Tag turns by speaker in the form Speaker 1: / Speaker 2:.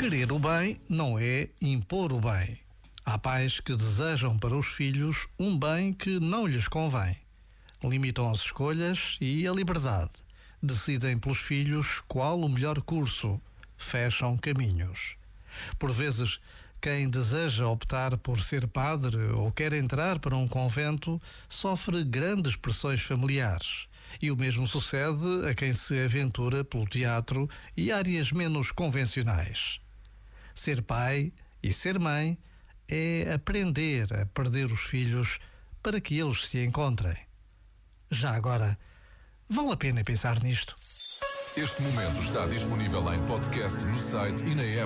Speaker 1: Querer o bem não é impor o bem. Há pais que desejam para os filhos um bem que não lhes convém. Limitam as escolhas e a liberdade. Decidem pelos filhos qual o melhor curso. Fecham caminhos. Por vezes, quem deseja optar por ser padre ou quer entrar para um convento sofre grandes pressões familiares. E o mesmo sucede a quem se aventura pelo teatro e áreas menos convencionais. Ser pai e ser mãe é aprender a perder os filhos para que eles se encontrem. Já agora, vale a pena pensar nisto.
Speaker 2: Este momento está disponível em podcast no site e na app.